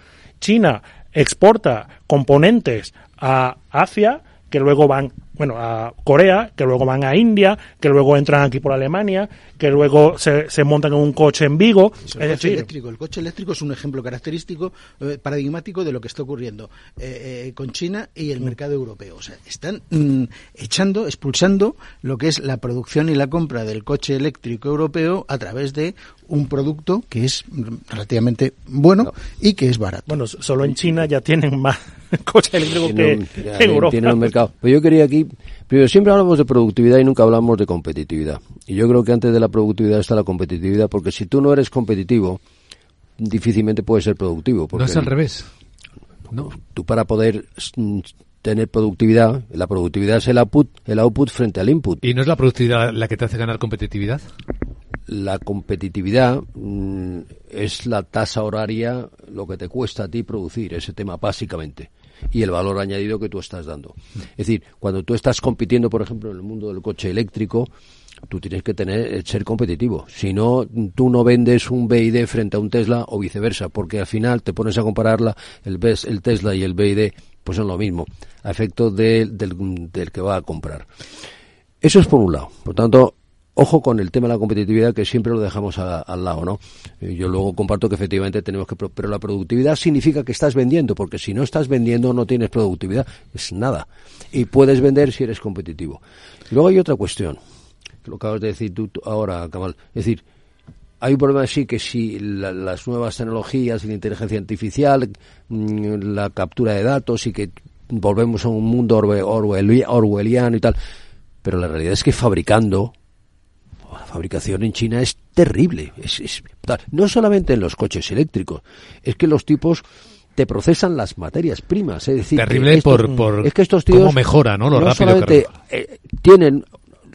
China exporta componentes a Asia que luego van bueno, a Corea, que luego van a India, que luego entran aquí por Alemania, que luego se, se montan en un coche en Vigo. El coche eléctrico. El coche eléctrico es un ejemplo característico, eh, paradigmático de lo que está ocurriendo eh, eh, con China y el mercado europeo. O sea, están mm, echando, expulsando lo que es la producción y la compra del coche eléctrico europeo a través de un producto que es relativamente bueno y que es barato. Bueno, solo en China ya tienen más coche eléctrico que, en Europa. Tienen un mercado. Pues yo quería aquí pero siempre hablamos de productividad y nunca hablamos de competitividad. Y yo creo que antes de la productividad está la competitividad, porque si tú no eres competitivo, difícilmente puedes ser productivo. no es al revés. No. Tú para poder tener productividad, la productividad es el output, el output frente al input. ¿Y no es la productividad la que te hace ganar competitividad? La competitividad mm, es la tasa horaria, lo que te cuesta a ti producir, ese tema básicamente y el valor añadido que tú estás dando. Es decir, cuando tú estás compitiendo, por ejemplo, en el mundo del coche eléctrico, tú tienes que tener eh, ser competitivo. Si no, tú no vendes un BID frente a un Tesla o viceversa, porque al final te pones a compararla, el, el Tesla y el BID, pues son lo mismo, a efecto del, del que va a comprar. Eso es por un lado. Por tanto, Ojo con el tema de la competitividad que siempre lo dejamos al lado, ¿no? Yo luego comparto que efectivamente tenemos que, pero la productividad significa que estás vendiendo, porque si no estás vendiendo no tienes productividad, es nada. Y puedes vender si eres competitivo. luego hay otra cuestión, lo acabas de decir tú ahora, Kamal, es decir, hay un problema así que si las nuevas tecnologías, la inteligencia artificial, mm, la captura de datos y que volvemos a un mundo orwelliano y tal, pero la realidad es que fabricando la fabricación en China es terrible. Es, no solamente en los coches eléctricos, es que los tipos te procesan las materias primas. Es decir, terrible por, por es que estos tíos cómo mejora, ¿no? Lo rápido que eh, tienen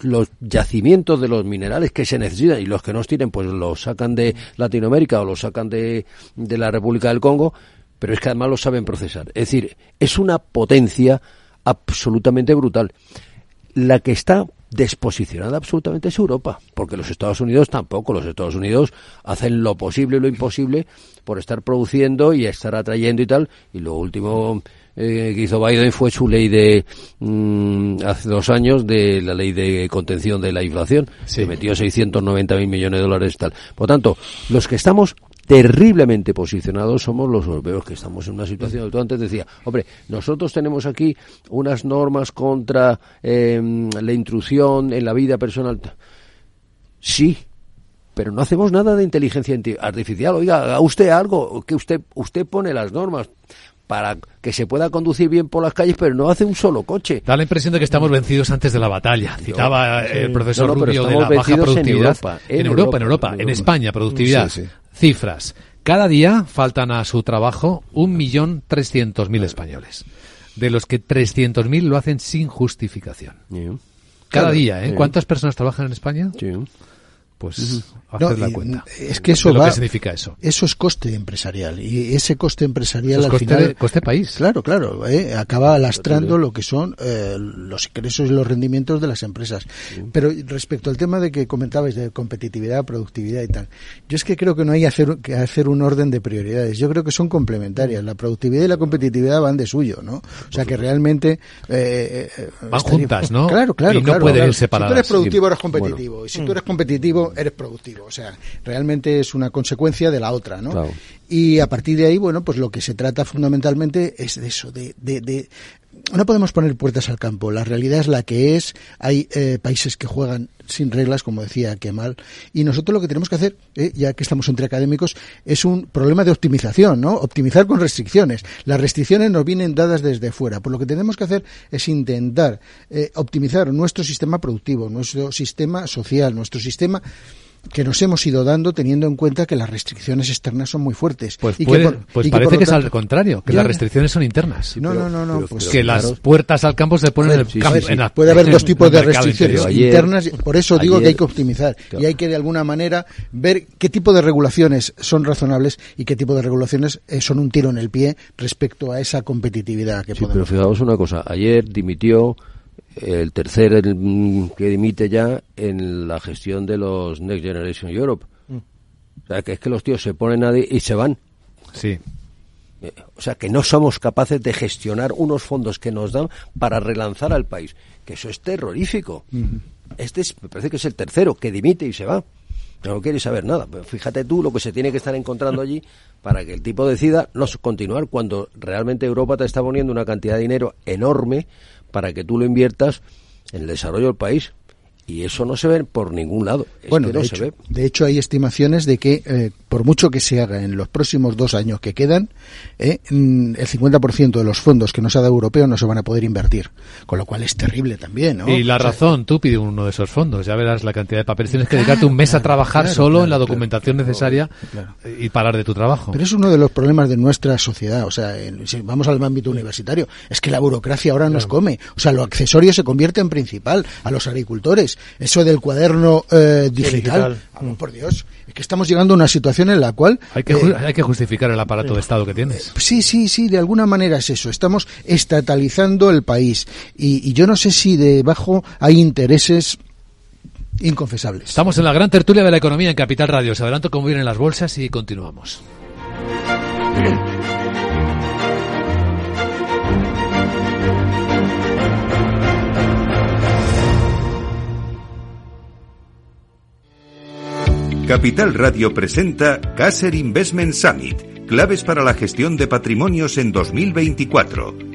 los yacimientos de los minerales que se necesitan y los que no tienen, pues los sacan de Latinoamérica o los sacan de, de la República del Congo, pero es que además lo saben procesar. Es decir, es una potencia absolutamente brutal. La que está desposicionada absolutamente es Europa, porque los Estados Unidos tampoco, los Estados Unidos hacen lo posible y lo imposible por estar produciendo y estar atrayendo y tal, y lo último eh, que hizo Biden fue su ley de mm, hace dos años de la ley de contención de la inflación, se que metió 690 mil millones de dólares y tal. Por tanto, los que estamos terriblemente posicionados somos los europeos, que estamos en una situación, tú antes decía, hombre, nosotros tenemos aquí unas normas contra em, la intrusión en la vida personal. Sí, pero no hacemos nada de inteligencia artificial. Oiga, haga usted algo, que usted, usted pone las normas para que se pueda conducir bien por las calles, pero no hace un solo coche. Da la impresión de que estamos vencidos antes de la batalla. Citaba el profesor Rubio de la baja productividad. En Europa, en Europa, en, España, productividad. Cifras. Cada día faltan a su trabajo un millón trescientos mil españoles, de los que trescientos mil lo hacen sin justificación. Cada día, ¿eh? ¿Cuántas personas trabajan en España? Pues hacer la cuenta. Es que eso va, significa eso. Eso es coste empresarial y ese coste empresarial al coste, final coste país. Claro, claro, eh, acaba lastrando lo que son eh, los ingresos y los rendimientos de las empresas. Pero respecto al tema de que comentabais de competitividad, productividad y tal, yo es que creo que no hay hacer, que hacer un orden de prioridades. Yo creo que son complementarias. La productividad y la competitividad van de suyo, ¿no? O sea que realmente eh, van juntas, ¿no? Claro, claro, y no pueden ir separadas. Si tú eres productivo eres competitivo y si tú eres competitivo eres productivo. O sea, realmente es una consecuencia de la otra, ¿no? Y a partir de ahí, bueno, pues lo que se trata fundamentalmente es de eso, de, de, no podemos poner puertas al campo. La realidad es la que es. Hay eh, países que juegan sin reglas, como decía Kemal, y nosotros lo que tenemos que hacer, eh, ya que estamos entre académicos, es un problema de optimización, ¿no? Optimizar con restricciones. Las restricciones nos vienen dadas desde fuera. Por lo que tenemos que hacer es intentar eh, optimizar nuestro sistema productivo, nuestro sistema social, nuestro sistema que nos hemos ido dando teniendo en cuenta que las restricciones externas son muy fuertes. Pues, pues parece que, es al contrario, que las restricciones son internas. No, no, no, no. Pues que las puertas al campo se ponen en el campo. puede haber dos tipos de restricciones internas, por eso digo que hay que optimizar y hay que de alguna manera ver qué tipo de regulaciones son razonables y qué tipo de regulaciones eh, son un tiro en el pie respecto a esa competitividad que sí, podemos. Pero fijaos una cosa, ayer dimitió el tercer el, que dimite ya en la gestión de los Next Generation Europe. Mm. O sea, que es que los tíos se ponen a y se van. Sí. Eh, o sea, que no somos capaces de gestionar unos fondos que nos dan para relanzar al país. Que eso es terrorífico. Este es, me parece que es el tercero que dimite y se va. No quiere saber nada. Pero fíjate tú lo que se tiene que estar encontrando allí para que el tipo decida no continuar cuando realmente Europa te está poniendo una cantidad de dinero enorme para que tú lo inviertas en el desarrollo del país. Y eso no se ve por ningún lado. bueno, de, hecho, de hecho hay estimaciones de que eh, por mucho que se haga en los próximos dos años que quedan, eh, mm, el 50% de los fondos que nos ha dado europeo no se van a poder invertir. Con lo cual es terrible también, ¿no? Y la razón, tú pides uno de esos fondos, ya verás la cantidad de papeles. Tienes que dedicarte un mes a trabajar solo en la documentación necesaria y parar de tu trabajo. Pero es uno de los problemas de nuestra sociedad. O sea, si vamos al ámbito universitario, es que la burocracia ahora nos come. O sea, lo accesorio se convierte en principal a los agricultores. Eso del cuaderno eh, digital. por Dios, es que estamos llegando a una situación en la cual... Hay que, eh, hay que justificar el aparato de Estado que tienes. Sí, sí, sí, de alguna manera es eso. Estamos estatalizando el país. Y, y yo no sé si debajo hay intereses inconfesables. Estamos en la gran tertulia de la economía en Capital Radio. Os adelanto cómo vienen las bolsas y continuamos. Capital Radio presenta Caser Investment Summit, claves para la gestión de patrimonios en 2024.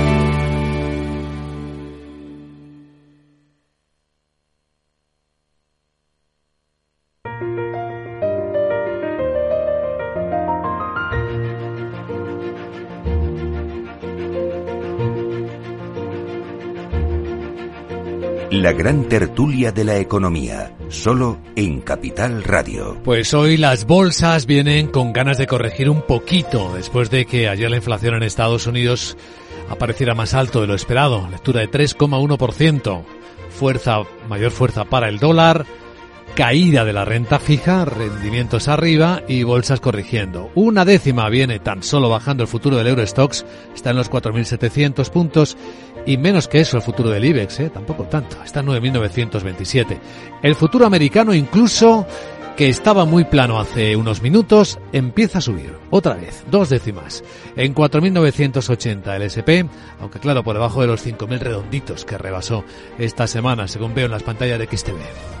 La gran tertulia de la economía, solo en Capital Radio. Pues hoy las bolsas vienen con ganas de corregir un poquito después de que ayer la inflación en Estados Unidos apareciera más alto de lo esperado, lectura de 3,1%, fuerza, mayor fuerza para el dólar, caída de la renta fija, rendimientos arriba y bolsas corrigiendo. Una décima viene tan solo bajando el futuro del Eurostox, está en los 4.700 puntos y menos que eso el futuro del IBEX, ¿eh? tampoco tanto, está en 9.927. El futuro americano incluso que estaba muy plano hace unos minutos, empieza a subir. Otra vez, dos décimas. En 4.980 el SP, aunque claro, por debajo de los 5.000 redonditos que rebasó esta semana, según veo en las pantallas de XTV.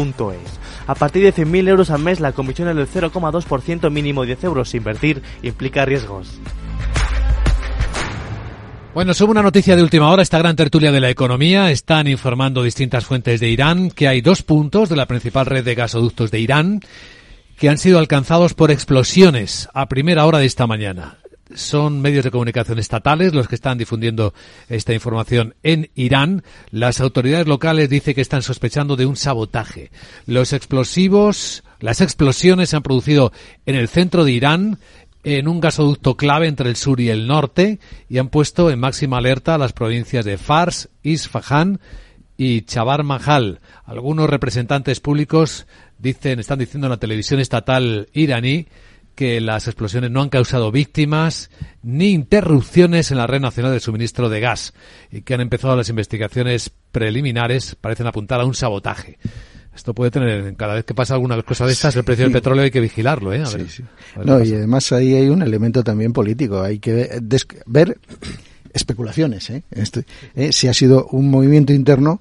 A partir de 100.000 euros al mes, la comisión es del 0,2% mínimo 10 euros. Invertir implica riesgos. Bueno, sobre una noticia de última hora, esta gran tertulia de la economía. Están informando distintas fuentes de Irán que hay dos puntos de la principal red de gasoductos de Irán que han sido alcanzados por explosiones a primera hora de esta mañana son medios de comunicación estatales los que están difundiendo esta información en Irán. Las autoridades locales dicen que están sospechando de un sabotaje. Los explosivos, las explosiones se han producido en el centro de Irán, en un gasoducto clave entre el sur y el norte, y han puesto en máxima alerta a las provincias de Fars, Isfahan y Chabar Mahal. Algunos representantes públicos dicen, están diciendo en la televisión estatal iraní que las explosiones no han causado víctimas ni interrupciones en la red nacional de suministro de gas y que han empezado las investigaciones preliminares parecen apuntar a un sabotaje. Esto puede tener, cada vez que pasa alguna cosa de estas, el precio del petróleo hay que vigilarlo, ¿eh? no, y además ahí hay un elemento también político. Hay que ver, especulaciones, ¿eh? Este, ¿eh? si ha sido un movimiento interno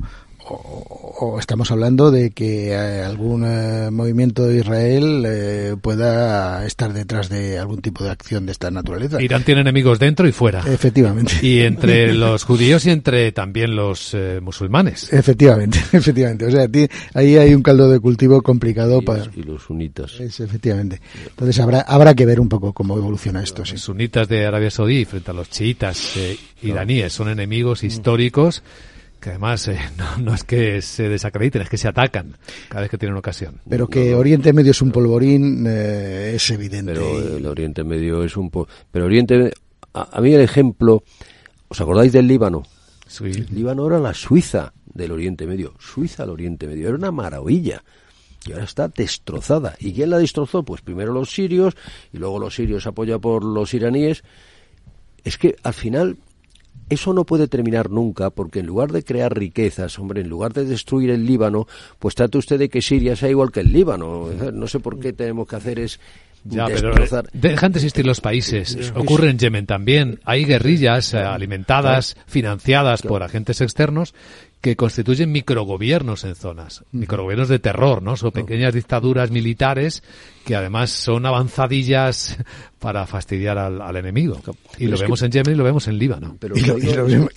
o, estamos hablando de que eh, algún eh, movimiento de Israel eh, pueda estar detrás de algún tipo de acción de esta naturaleza. Irán tiene enemigos dentro y fuera. Efectivamente. Y entre los judíos y entre también los musulmanes. Efectivamente, efectivamente. O sea, ahí hay un caldo de cultivo complicado para... y los sunitas. efectivamente. Entonces habrá, habrá que ver un poco cómo evoluciona esto. Los sunitas de Arabia Saudí frente a los chiitas iraníes son enemigos históricos que además eh, no, es que se desacrediten, es que se atacan cada vez que tienen ocasión. Pero que Oriente Medio es un polvorín eh, es evidente. Pero el Oriente Medio es un... pero Oriente... A, a, mí el ejemplo... ¿Os acordáis del Líbano? Sí. Líbano era la Suiza del Oriente Medio. Suiza al Oriente Medio. Era una maravilla. Y ahora está destrozada. ¿Y quién la destrozó? Pues primero los sirios y luego los sirios apoyados por los iraníes. Es que al final eso no puede terminar nunca porque en lugar de crear riquezas, hombre, en lugar de destruir el Líbano, pues trate usted de que Siria sea igual que el Líbano. No sé por qué tenemos que hacer es ya, pero eh, dejan de existir los países. Ocurre en Yemen también. Hay guerrillas eh, alimentadas, financiadas por agentes externos que constituyen microgobiernos en zonas, microgobiernos de terror, ¿no? Son pequeñas dictaduras militares que además son avanzadillas para fastidiar al, enemigo. Y lo vemos en Yemen y lo vemos en Líbano. y, lo, vemos,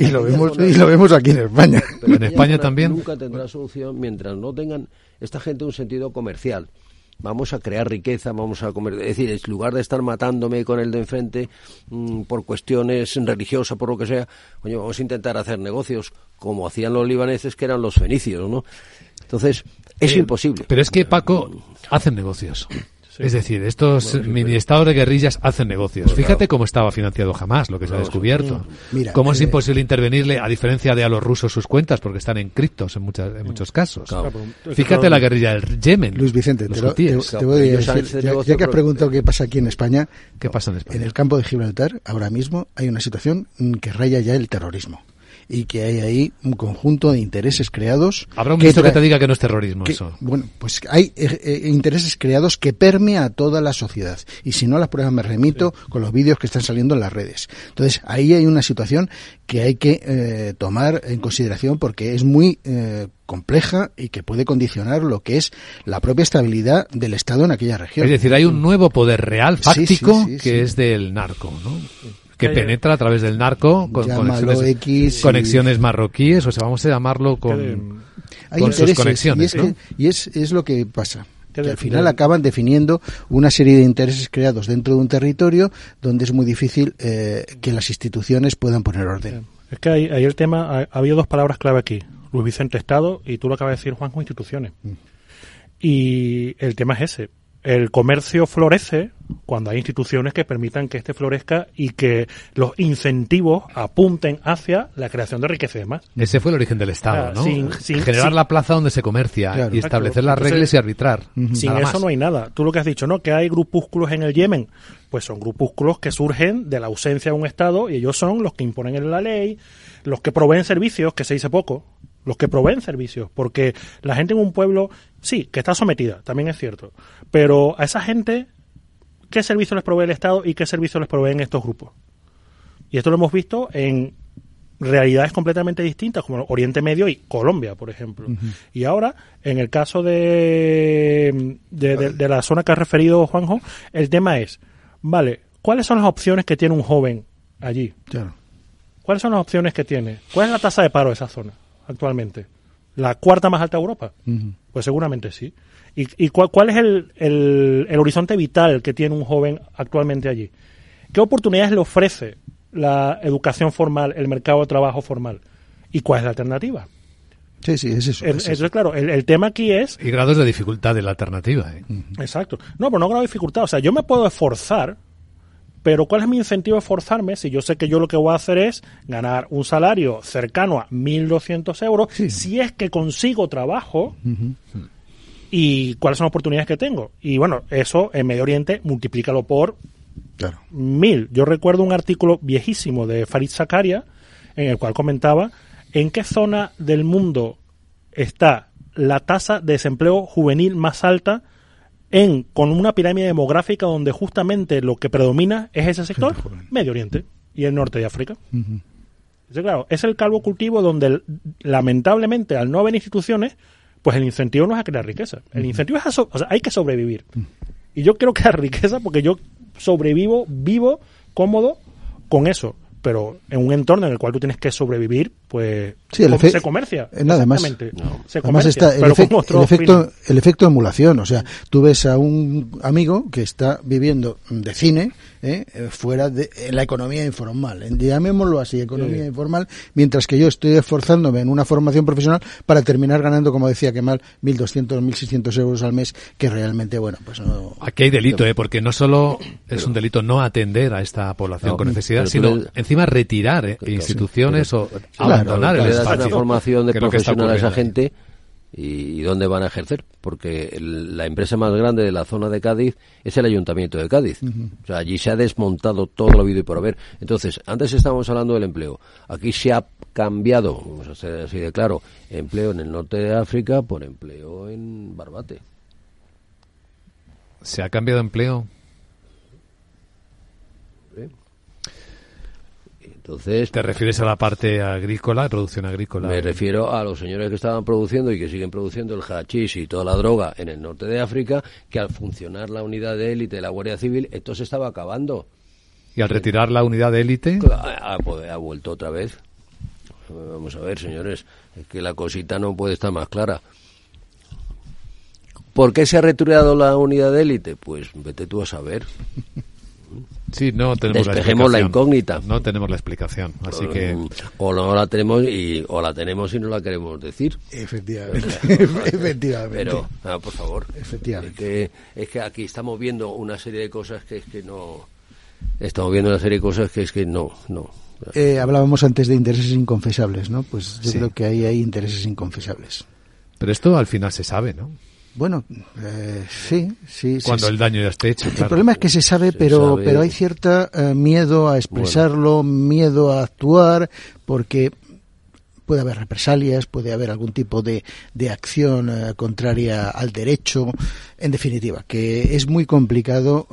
y, lo vemos, aquí en España. en España también. Nunca tendrá solución mientras no tengan esta gente un sentido comercial vamos a crear riqueza, vamos a comer. Es decir, en lugar de estar matándome con el de enfrente mm, por cuestiones religiosas, por lo que sea, coño, vamos a intentar hacer negocios como hacían los libaneses, que eran los fenicios, ¿no? Entonces, es imposible. Pero es que, Paco, hacen negocios. Es decir, estos mini estados de guerrillas hacen negocios. Fíjate cómo estaba financiado jamás lo que se ha descubierto. cómo es eh, imposible intervenirle, a diferencia de a los rusos, sus cuentas, porque están en criptos en, muchas, en muchos casos. Fíjate la guerrilla del Yemen. Luis Vicente, te, voy a decir, ya, que has preguntado qué pasa aquí en España, ¿qué pasa en España? En el campo de Gibraltar, ahora mismo, hay una situación que raya ya el terrorismo y que hay ahí un conjunto de intereses creados. Habrá un ministro que, te diga que no es terrorismo eso. Bueno, pues hay eh, eh, intereses creados que permea a toda la sociedad. Y si no, las pruebas me remito con los vídeos que están saliendo en las redes. Entonces, ahí hay una situación que hay que eh, tomar en consideración porque es muy compleja y que puede condicionar lo que es la propia estabilidad del Estado en aquella región. Es decir, hay un nuevo poder real, fáctico, que es del narco, ¿no? Que penetra a través del narco con conexiones, conexiones marroquíes, o sea, vamos a llamarlo con, con sus conexiones. Y, es, y es, es lo que pasa que al final acaban definiendo una serie de intereses creados dentro de un territorio donde es muy difícil eh, que las instituciones puedan poner orden. Es que ahí, el tema, ha, habido dos palabras clave aquí, Luis Vicente Estado y tú lo acabas de decir, Juanjo, instituciones. Mm. Y el tema es ese, el comercio florece cuando hay instituciones que permitan que este florezca y que los incentivos apunten hacia la creación de riqueza y demás. Ese fue el origen del Estado, ¿no? Generar la plaza donde se comercia y establecer las reglas y arbitrar. Sin eso no hay nada. Tú lo que has dicho, ¿no? Que hay grupúsculos en el Yemen. Pues son grupúsculos que surgen de la ausencia de un Estado y ellos son los que imponen la ley, los que proveen servicios, que se dice poco, los que proveen servicios, porque la gente en un pueblo, sí, que está sometida, también es cierto, pero a esa gente, ¿qué servicio les provee el Estado y qué servicio les proveen estos grupos? Y esto lo hemos visto en realidades completamente distintas, como Oriente Medio y Colombia, por ejemplo. Y ahora, en el caso de, de, la zona que ha referido Juanjo, el tema es, vale, ¿cuáles son las opciones que tiene un joven allí? ¿Cuáles son las opciones que tiene? ¿Cuál es la tasa de paro de esa zona? Actualmente? ¿La cuarta más alta de Europa? Pues seguramente sí. ¿Y, cuál, es el, el, horizonte vital que tiene un joven actualmente allí? ¿Qué oportunidades le ofrece la educación formal, el mercado de trabajo formal? ¿Y cuál es la alternativa? Sí, sí, es eso. Es, claro, el, tema aquí es... Y grados de dificultad de la alternativa. ¿eh? Exacto. No, pero no grado de dificultad. O sea, yo me puedo esforzar pero ¿cuál es mi incentivo de esforzarme si yo sé que yo lo que voy a hacer es ganar un salario cercano a 1.200 euros si es que consigo trabajo? ¿Y cuáles son las oportunidades que tengo? Y bueno, eso en Medio Oriente multiplícalo por mil. Yo recuerdo un artículo viejísimo de Farid Zakaria en el cual comentaba en qué zona del mundo está la tasa de desempleo juvenil más alta en, con una pirámide demográfica donde justamente lo que predomina es ese sector, Medio Oriente y el norte de África. claro, es el calvo cultivo donde lamentablemente al no haber instituciones, pues el incentivo no es a crear riqueza. El incentivo es a o sea, hay que sobrevivir. Y yo quiero crear riqueza porque yo sobrevivo, vivo cómodo con eso pero en un entorno en el cual tú tienes que sobrevivir, pues se comercia. Eh, nada más. Se además está el, efecto, el efecto emulación. O sea, tú ves a un amigo que está viviendo de cine ¿eh? fuera de la economía informal. Llamémoslo así, economía informal, mientras que yo estoy esforzándome en una formación profesional para terminar ganando, como decía Kemal, 1.200, 1.600 euros al mes, que realmente, bueno, pues no... Aquí hay delito, ¿eh? porque no solo es un delito no atender a esta población con necesidad, sino encima retirar ¿eh? instituciones o abandonar el espacio. una formación de profesional a esa gente y, dónde van a ejercer, porque la empresa más grande de la zona de Cádiz es el Ayuntamiento de Cádiz. O sea, allí se ha desmontado todo lo habido y por haber. Entonces, antes estábamos hablando del empleo. Aquí se ha cambiado, vamos a ser así de claro, empleo en el norte de África por empleo en Barbate. ¿Se ha cambiado empleo? Entonces, ¿Te refieres a la parte agrícola, producción agrícola? Me refiero a los señores que estaban produciendo y que siguen produciendo el hachís y toda la droga en el norte de África, que al funcionar la unidad de élite de la Guardia Civil, esto se estaba acabando. ¿Y al retirar la unidad de élite? Ha, ha, vuelto otra vez. Vamos a ver, señores, es que la cosita no puede estar más clara. ¿Por qué se ha retirado la unidad de élite? Pues vete tú a saber. Sí, no tenemos Despejemos la, incógnita. No tenemos la explicación, así que... O no la tenemos y, o la tenemos y no la queremos decir. Efectivamente. Efectivamente. Pero, ah, por favor. Efectivamente. Es que, aquí estamos viendo una serie de cosas que es que no... Estamos viendo una serie de cosas que es que no, no. Eh, hablábamos antes de intereses inconfesables, ¿no? Pues yo creo que ahí hay intereses inconfesables. Pero esto al final se sabe, ¿no? Bueno, eh, sí, sí. Cuando el daño ya esté hecho. El problema es que se sabe, pero, pero hay cierto eh, miedo a expresarlo, miedo a actuar, porque puede haber represalias, puede haber algún tipo de, de acción eh, contraria al derecho. En definitiva, que es muy complicado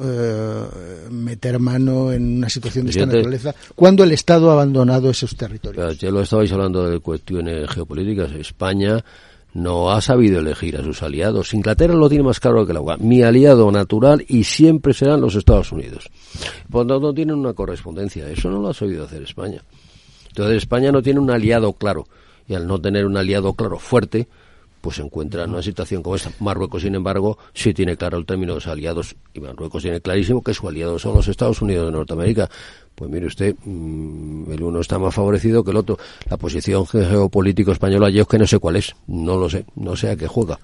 meter mano en una situación de esta naturaleza cuando el Estado ha abandonado esos territorios. Ya lo estabais hablando de cuestiones geopolíticas. España no ha sabido elegir a sus aliados. Inglaterra lo tiene más claro que el agua. Mi aliado natural y siempre serán los Estados Unidos. Por lo tanto, tienen una correspondencia. Eso no lo ha sabido hacer España. Entonces, España no tiene un aliado claro. Y al no tener un aliado claro fuerte, pues se encuentra en una situación como esta. Marruecos, sin embargo, sí tiene claro el término de los aliados, y Marruecos tiene clarísimo que su aliado son los Estados Unidos de Norteamérica. Pues mire usted, mm, el uno está más favorecido que el otro. La posición geopolítica española yo es que no sé cuál es, no lo sé, no sé a qué juega.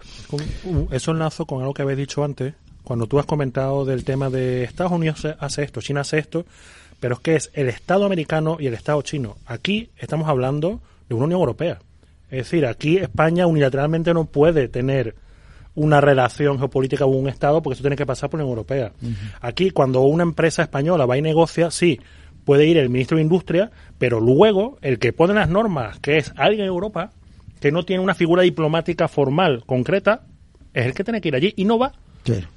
Eso enlazo con algo que habéis dicho antes, cuando tú has comentado del tema de Estados Unidos hace esto, China hace esto, pero es que es el Estado americano y el Estado chino. Aquí estamos hablando de una Unión Europea. Es decir, aquí España unilateralmente no puede tener una relación geopolítica con un Estado porque eso tiene que pasar por la Unión Europea. Aquí, cuando una empresa española va y negocia, sí, puede ir el ministro de Industria, pero luego el que pone las normas, que es alguien en Europa, que no tiene una figura diplomática formal concreta, es el que tiene que ir allí y no va.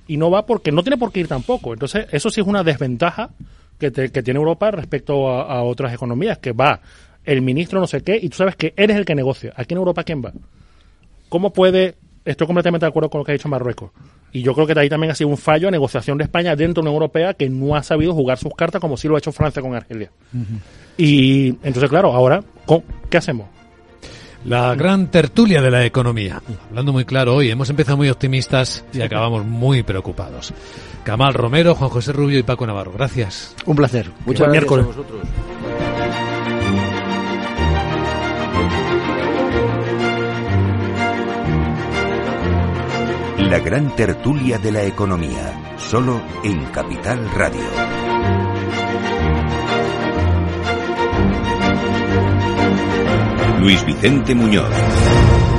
Y no va porque no tiene por qué ir tampoco. Entonces, eso sí es una desventaja que, tiene Europa respecto a, a, otras economías, que va el ministro no sé qué, y tú sabes que eres el que negocia. Aquí en Europa, ¿quién va? ¿Cómo puede estoy completamente de acuerdo con lo que ha dicho Marruecos. Y yo creo que ahí también ha sido un fallo a negociación de España dentro de una Unión Europea que no ha sabido jugar sus cartas como sí lo ha hecho Francia con Argelia. Y entonces, claro, ahora, ¿qué hacemos? La gran tertulia de la economía. Hablando muy claro hoy, hemos empezado muy optimistas y acabamos muy preocupados. Camal Romero, Juan José Rubio y Paco Navarro. Gracias. Un placer. Muchas gracias a vosotros. La gran tertulia de la economía, solo en Capital Radio. Luis Vicente Muñoz.